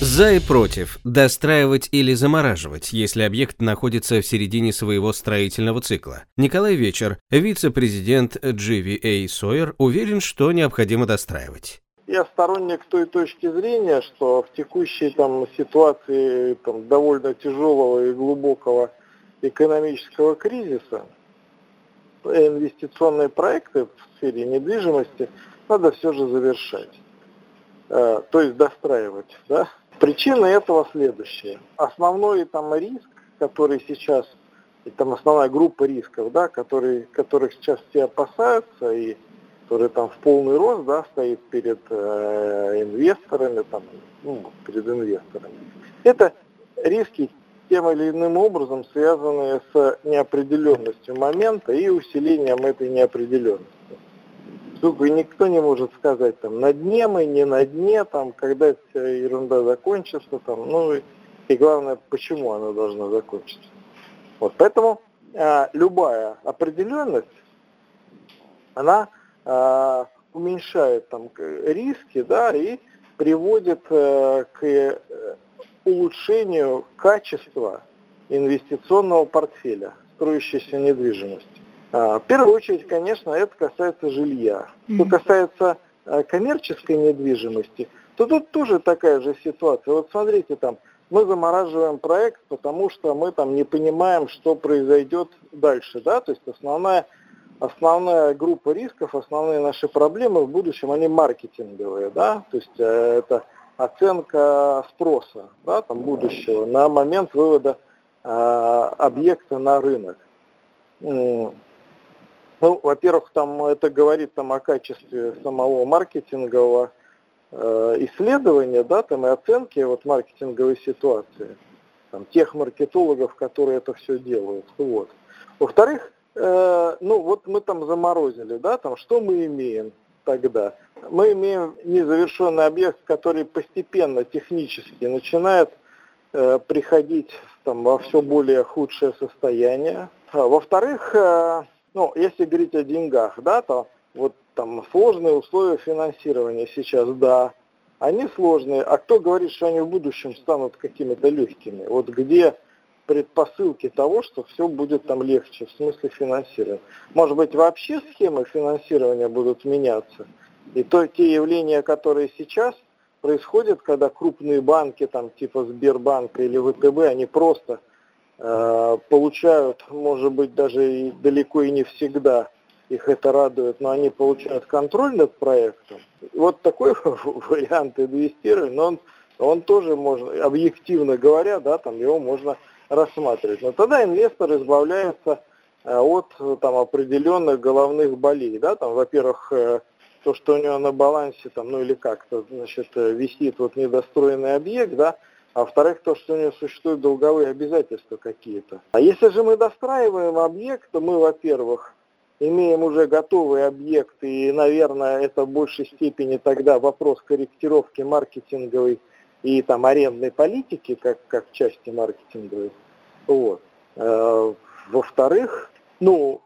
За и против. Достраивать или замораживать, если объект находится в середине своего строительного цикла. Николай Вечер, вице-президент GVA Sawyer, уверен, что необходимо достраивать. Я сторонник той точки зрения, что в текущей там, ситуации там, довольно тяжелого и глубокого экономического кризиса инвестиционные проекты в сфере недвижимости надо все же завершать. Э, то есть достраивать. Да? Причина этого следующая. Основной там риск, который сейчас, там основная группа рисков, да, которые, которых сейчас все опасаются и который там в полный рост да, стоит перед э, инвесторами, там, ну, перед инвесторами. Это риски тем или иным образом связанные с неопределенностью момента и усилением этой неопределенности. Сука, никто не может сказать, там, на дне мы, не на дне, там, когда вся ерунда закончится, там, ну, и, и главное, почему она должна закончиться. Вот, поэтому э, любая определенность, она э, уменьшает там риски, да, и приводит э, к улучшению качества инвестиционного портфеля строящейся недвижимости. А, в первую очередь, конечно, это касается жилья. Что касается а, коммерческой недвижимости, то тут тоже такая же ситуация. Вот смотрите, там мы замораживаем проект, потому что мы там не понимаем, что произойдет дальше, да, то есть основная основная группа рисков, основные наши проблемы в будущем, они маркетинговые, да, то есть э, это оценка спроса, да, там будущего на момент вывода э, объекта на рынок. Ну, во-первых, там это говорит там о качестве самого маркетингового э, исследования, да, там и оценки вот маркетинговой ситуации, там тех маркетологов, которые это все делают. Вот. Во-вторых, э, ну вот мы там заморозили, да, там что мы имеем тогда? Мы имеем незавершенный объект, который постепенно технически начинает э, приходить там во все более худшее состояние. А, во-вторых, э, ну, если говорить о деньгах, да, то вот там сложные условия финансирования сейчас, да, они сложные. А кто говорит, что они в будущем станут какими-то легкими? Вот где предпосылки того, что все будет там легче в смысле финансирования. Может быть, вообще схемы финансирования будут меняться. И то те явления, которые сейчас происходят, когда крупные банки, там типа Сбербанка или ВТБ, они просто получают, может быть, даже и далеко и не всегда их это радует, но они получают контроль над проектом. Вот такой вариант инвестирования, но он, он тоже можно, объективно говоря, да, там его можно рассматривать. Но тогда инвестор избавляется э, от там, определенных головных болей. Да, там, во-первых, э, то, что у него на балансе, там, ну или как-то, значит, висит вот недостроенный объект, да, а во-вторых, то, что у него существуют долговые обязательства какие-то. А если же мы достраиваем объект, то мы, во-первых, имеем уже готовый объект, и, наверное, это в большей степени тогда вопрос корректировки маркетинговой и там арендной политики, как, как части маркетинговой. Вот. Э, во-вторых, ну,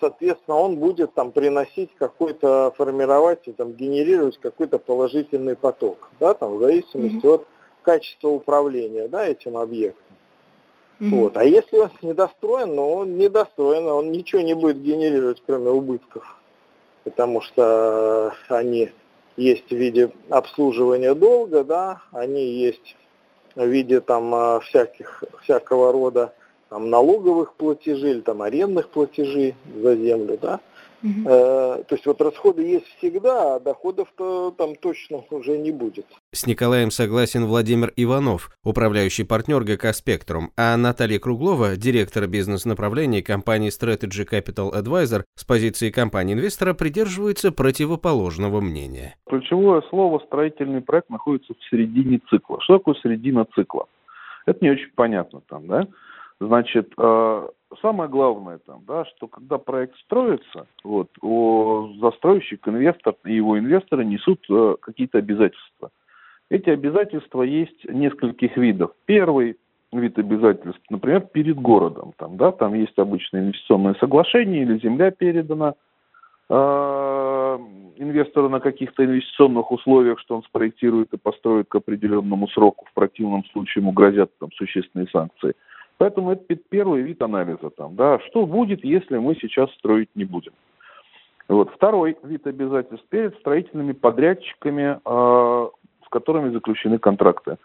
соответственно, он будет там приносить какой-то, формировать и там генерировать какой-то положительный поток, да, там в зависимости mm-hmm. от качество управления да, этим объектом. Mm-hmm. Вот. А если он недостроен, ну он недостроен, он ничего не будет генерировать, кроме убытков, потому что они есть в виде обслуживания долга, да, они есть в виде там а, всяких, всякого рода там, налоговых платежей или там арендных платежей за землю, да. Угу. То есть вот расходы есть всегда, а доходов-то там точно уже не будет. С Николаем согласен Владимир Иванов, управляющий партнер ГК «Спектрум», а Наталья Круглова, директор бизнес-направления компании Strategy Capital Advisor, с позиции компании-инвестора придерживается противоположного мнения. Ключевое слово «строительный проект» находится в середине цикла. Что такое середина цикла? Это не очень понятно там, да? Значит, э, самое главное там, да, что когда проект строится, вот, о, застройщик, инвестор и его инвесторы несут э, какие-то обязательства. Эти обязательства есть нескольких видов. Первый вид обязательств, например, перед городом. Там, да, там есть обычное инвестиционное соглашение или земля передана э, инвестору на каких-то инвестиционных условиях, что он спроектирует и построит к определенному сроку. В противном случае ему грозят там существенные санкции. Поэтому это первый вид анализа. Там, да, что будет, если мы сейчас строить не будем. Вот. Второй вид обязательств перед строительными подрядчиками, э, с которыми заключены контракты.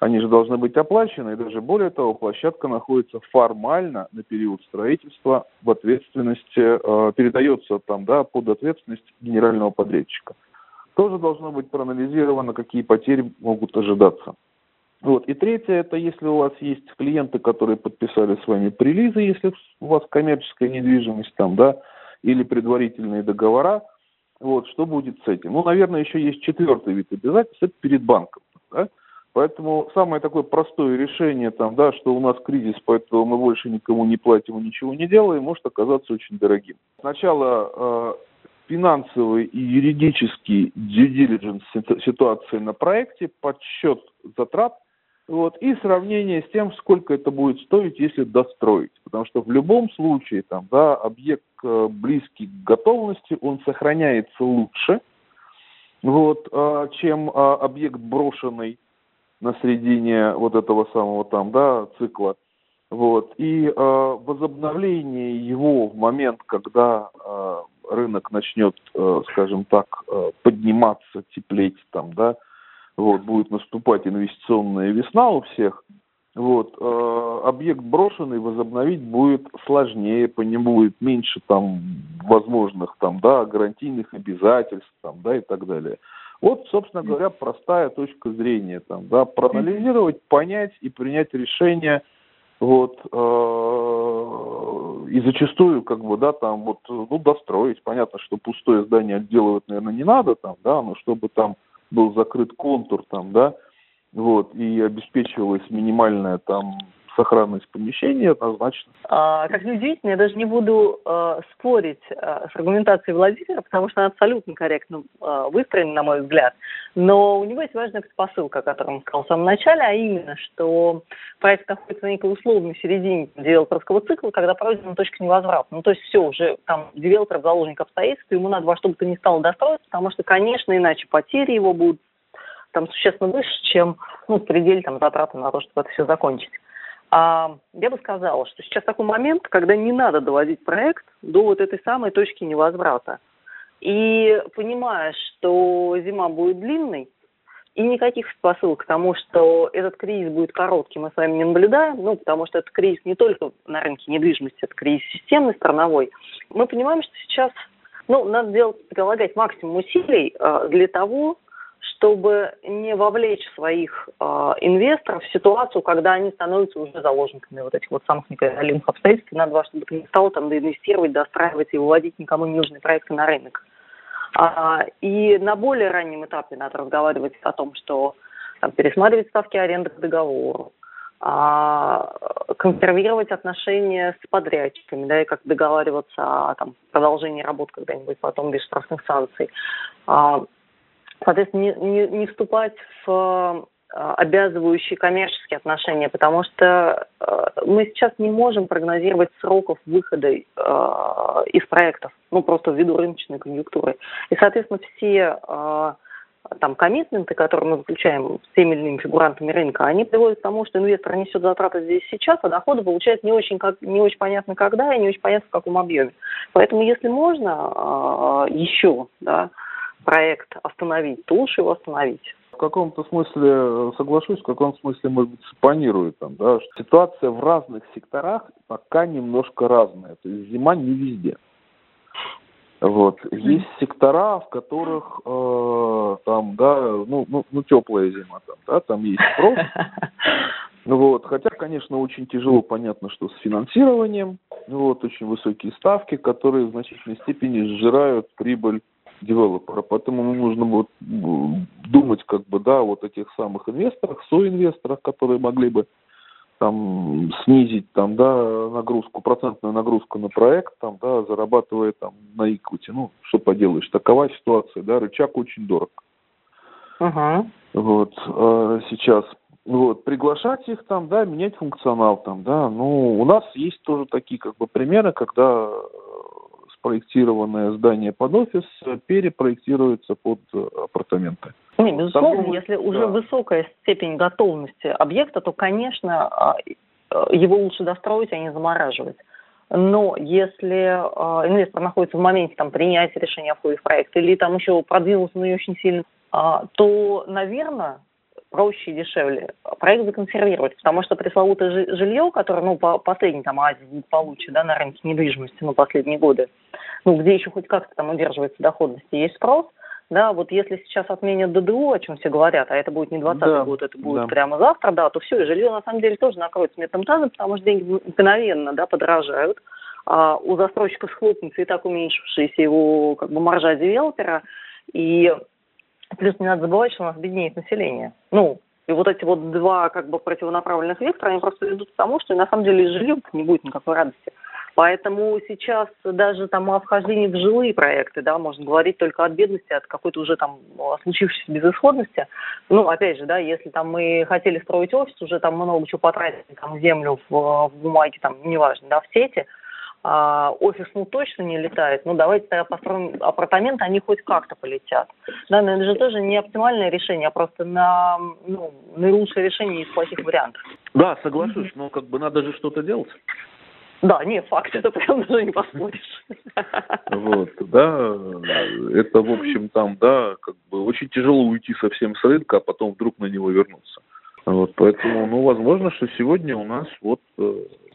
Они же должны быть оплачены, и даже более того, площадка находится формально на период строительства в ответственности, э, передается там, да, под ответственность генерального подрядчика. Тоже должно быть проанализировано, какие потери могут ожидаться. Вот. И третье, это если у вас есть клиенты, которые подписали с вами прилизы, если у вас коммерческая недвижимость там, да, или предварительные договора, вот, что будет с этим? Ну, наверное, еще есть четвертый вид обязательств, это перед банком, да, Поэтому самое такое простое решение, там, да, что у нас кризис, поэтому мы больше никому не платим и ничего не делаем, может оказаться очень дорогим. Сначала э, финансовый и юридический due diligence ситуации на проекте, подсчет затрат, вот, и сравнение с тем, сколько это будет стоить, если достроить. Потому что в любом случае там, да, объект э, близкий к готовности, он сохраняется лучше, вот, э, чем э, объект брошенный на середине вот этого самого там, да, цикла. Вот. И э, возобновление его в момент, когда э, рынок начнет, э, скажем так, э, подниматься, теплеть там, да, вот, будет наступать инвестиционная весна у всех, вот, э, объект брошенный возобновить будет сложнее, по нему будет меньше там возможных там, да, гарантийных обязательств там, да, и так далее. Вот, собственно говоря, простая точка зрения, там, да, проанализировать, понять и принять решение, вот, э, и зачастую, как бы, да, там, вот, ну, достроить, понятно, что пустое здание отделывать, наверное, не надо, там, да, но чтобы там был закрыт контур, там, да, вот, и обеспечивалась минимальная, там, сохранность помещения однозначно. А, как неудивительно, я даже не буду а, спорить а, с аргументацией Владимира, потому что она абсолютно корректно а, выстроена, на мой взгляд. Но у него есть важная посылка, о котором он сказал в самом начале, а именно, что проект находится на некой условной середине девелоперского цикла, когда пройдена точка невозврата. Ну, то есть все, уже там девелопер заложник обстоятельств, ему надо во что бы то ни стало достроиться, потому что, конечно, иначе потери его будут там существенно выше, чем ну, в пределе там, затраты на то, чтобы это все закончить. А я бы сказала, что сейчас такой момент, когда не надо доводить проект до вот этой самой точки невозврата. И понимая, что зима будет длинной, и никаких посылок к тому, что этот кризис будет коротким, мы с вами не наблюдаем, ну, потому что это кризис не только на рынке недвижимости, это кризис системный, страновой. Мы понимаем, что сейчас ну, надо делать, прилагать максимум усилий э, для того, чтобы не вовлечь своих э, инвесторов в ситуацию, когда они становятся уже заложниками вот этих вот самых непреодолимых обстоятельств. Надо, чтобы это не стало там доинвестировать, достраивать и выводить никому не нужные проекты на рынок. А, и на более раннем этапе надо разговаривать о том, что там, пересматривать ставки аренды к договору, а, консервировать отношения с подрядчиками, да, и как договариваться о там, продолжении работ когда-нибудь потом без штрафных санкций. А, соответственно, не, не, не вступать в э, обязывающие коммерческие отношения, потому что э, мы сейчас не можем прогнозировать сроков выхода э, из проектов, ну просто ввиду рыночной конъюнктуры. И, соответственно, все там коммитменты, которые мы заключаем с теми или иными фигурантами рынка, они приводят к тому, что инвестор несет затраты здесь сейчас, а доходы получает не очень, как, не очень понятно когда и не очень понятно в каком объеме. Поэтому, если можно еще, да, проект остановить, то лучше его остановить. В каком-то смысле э, соглашусь, в каком смысле, может быть, сапонирует там, да, что ситуация в разных секторах пока немножко разная. То есть зима не везде. Вот. Есть сектора, в которых э, там, да, ну, ну, ну, теплая зима там, да, там есть спрос. Вот. Хотя, конечно, очень тяжело, понятно, что с финансированием, вот, очень высокие ставки, которые в значительной степени сжирают прибыль девелопера. Поэтому нужно вот думать, как бы, да, вот этих самых инвесторах, соинвесторах, которые могли бы там снизить там, да, нагрузку, процентную нагрузку на проект, там, да, зарабатывая там на иквити. Ну, что поделаешь, такова ситуация, да, рычаг очень дорог. Угу. Вот, э, сейчас. Вот, приглашать их там, да, менять функционал там, да. Ну, у нас есть тоже такие как бы примеры, когда спроектированное здание под офис перепроектируется под апартаменты. Не, безусловно, Там, если да. уже высокая степень готовности объекта, то, конечно, а, его лучше достроить, а не замораживать. Но если э, инвестор находится в моменте там, принятия решения о входе в проект или там еще продвинулся на очень сильно, э, то, наверное, проще и дешевле проект законсервировать, потому что пресловутое жилье, которое, ну, по последний там Азии благополучие, да, на рынке недвижимости, ну, последние годы, ну, где еще хоть как-то там удерживается доходность и есть спрос, да, вот если сейчас отменят ДДУ, о чем все говорят, а это будет не 20 да, год, это будет да. прямо завтра, да, то все, и жилье на самом деле тоже накроется метным тазом, потому что деньги мгновенно, да, подорожают, а у застройщика схлопнется и так уменьшившаяся его, как бы, маржа девелопера, и плюс не надо забывать, что у нас беднеет население. Ну, и вот эти вот два как бы противонаправленных вектора, они просто ведут к тому, что на самом деле из жилья не будет никакой радости. Поэтому сейчас даже там о вхождении в жилые проекты, да, можно говорить только от бедности, от какой-то уже там случившейся безысходности. Ну, опять же, да, если там мы хотели строить офис, уже там много чего потратили, там, землю в, в бумаге, там, неважно, да, в сети, а, офис ну точно не летает, ну давайте тогда построим апартаменты, они хоть как-то полетят. Да, но это же тоже не оптимальное решение, а просто на, ну, наилучшее решение из плохих вариантов. Да, соглашусь, но как бы надо же что-то делать. Да, не факт, это прям даже не поспоришь. Вот, да, это, в общем, там, да, как бы очень тяжело уйти совсем с рынка, а потом вдруг на него вернуться. Вот, поэтому, ну, возможно, что сегодня у нас вот э,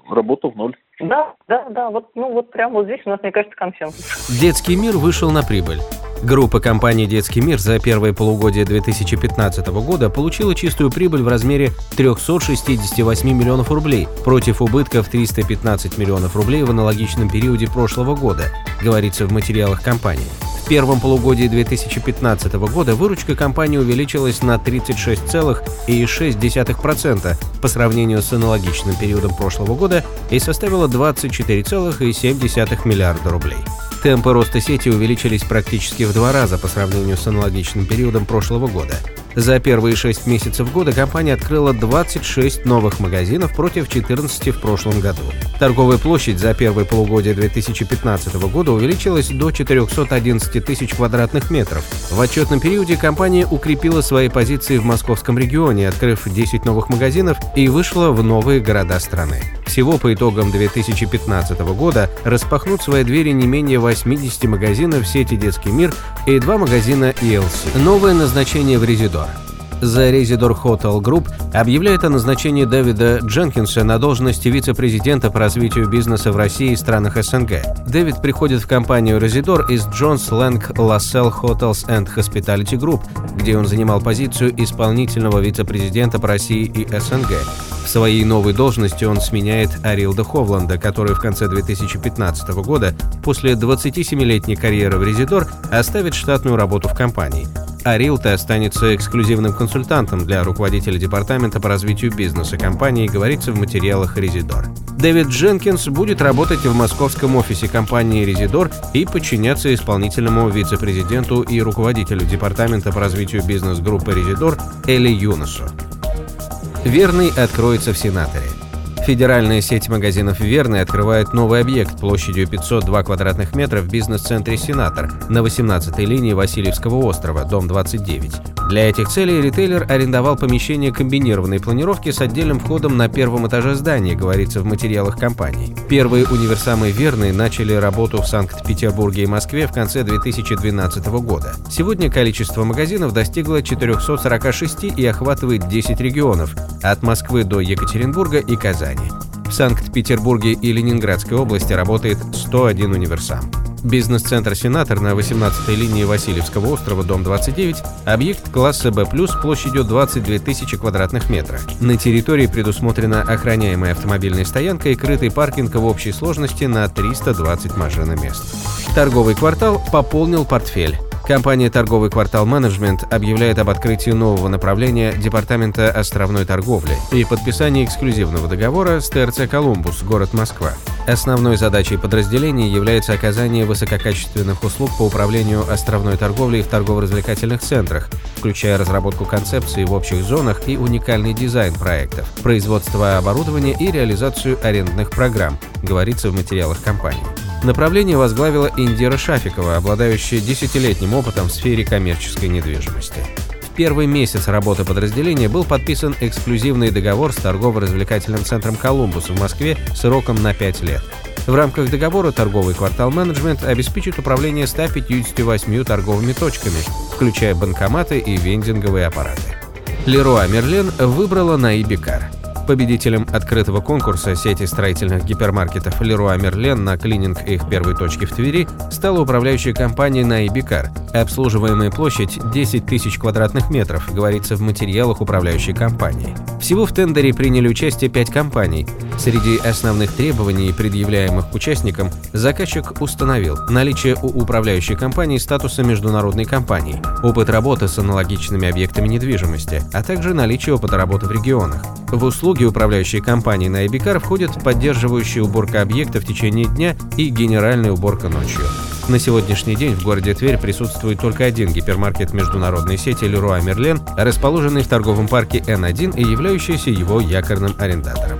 работа в ноль. Да, да, да, вот, ну, вот прямо вот здесь у нас, мне кажется, консенсус. Детский мир вышел на прибыль. Группа компаний «Детский мир» за первое полугодие 2015 года получила чистую прибыль в размере 368 миллионов рублей против убытков 315 миллионов рублей в аналогичном периоде прошлого года, говорится в материалах компании. В первом полугодии 2015 года выручка компании увеличилась на 36,6% по сравнению с аналогичным периодом прошлого года и составила 24,7 миллиарда рублей. Темпы роста сети увеличились практически в два раза по сравнению с аналогичным периодом прошлого года. За первые шесть месяцев года компания открыла 26 новых магазинов против 14 в прошлом году. Торговая площадь за первое полугодие 2015 года увеличилась до 411 тысяч квадратных метров. В отчетном периоде компания укрепила свои позиции в московском регионе, открыв 10 новых магазинов и вышла в новые города страны. Всего по итогам 2015 года распахнут свои двери не менее 80 магазинов сети «Детский мир» и два магазина ELC. Новое назначение в Резидор. The Residor Hotel Group объявляет о назначении Дэвида Дженкинса на должность вице-президента по развитию бизнеса в России и странах СНГ. Дэвид приходит в компанию Residor из Jones Lang LaSalle Hotels and Hospitality Group, где он занимал позицию исполнительного вице-президента по России и СНГ. В своей новой должности он сменяет Арилда Ховланда, который в конце 2015 года, после 27-летней карьеры в Резидор, оставит штатную работу в компании. Арилта останется эксклюзивным консультантом для руководителя департамента по развитию бизнеса компании, говорится в материалах Резидор. Дэвид Дженкинс будет работать в московском офисе компании Резидор и подчиняться исполнительному вице-президенту и руководителю департамента по развитию бизнес-группы Резидор Эли Юносу. Верный откроется в Сенаторе. Федеральная сеть магазинов «Верный» открывает новый объект площадью 502 квадратных метра в бизнес-центре «Сенатор» на 18-й линии Васильевского острова, дом 29. Для этих целей ритейлер арендовал помещение комбинированной планировки с отдельным входом на первом этаже здания, говорится в материалах компании. Первые универсамы «Верный» начали работу в Санкт-Петербурге и Москве в конце 2012 года. Сегодня количество магазинов достигло 446 и охватывает 10 регионов, от Москвы до Екатеринбурга и Казани. В Санкт-Петербурге и Ленинградской области работает 101 универсам. Бизнес-центр «Сенатор» на 18-й линии Васильевского острова, дом 29, объект класса «Б+,» площадью 22 тысячи квадратных метров. На территории предусмотрена охраняемая автомобильная стоянка и крытый паркинг в общей сложности на 320 машиномест. Торговый квартал пополнил портфель. Компания «Торговый квартал менеджмент» объявляет об открытии нового направления Департамента островной торговли и подписании эксклюзивного договора с ТРЦ «Колумбус», город Москва. Основной задачей подразделения является оказание высококачественных услуг по управлению островной торговлей в торгово-развлекательных центрах, включая разработку концепции в общих зонах и уникальный дизайн проектов, производство оборудования и реализацию арендных программ, говорится в материалах компании. Направление возглавила Индира Шафикова, обладающая десятилетним опытом в сфере коммерческой недвижимости. В первый месяц работы подразделения был подписан эксклюзивный договор с торгово-развлекательным центром «Колумбус» в Москве сроком на 5 лет. В рамках договора торговый квартал менеджмент обеспечит управление 158 торговыми точками, включая банкоматы и вендинговые аппараты. Леруа Мерлен выбрала на Ибикар. Победителем открытого конкурса сети строительных гипермаркетов Leroy Merlin на клининг их первой точки в Твери стала управляющая компания Наибикар. Обслуживаемая площадь 10 тысяч квадратных метров, говорится в материалах управляющей компании. Всего в тендере приняли участие 5 компаний. Среди основных требований, предъявляемых участникам, заказчик установил наличие у управляющей компании статуса международной компании, опыт работы с аналогичными объектами недвижимости, а также наличие опыта работы в регионах. В услуги управляющей компании на Эбикар входят поддерживающая уборка объекта в течение дня и генеральная уборка ночью. На сегодняшний день в городе Тверь присутствует только один гипермаркет международной сети Leroy Merlin, расположенный в торговом парке N1 и являющийся его якорным арендатором.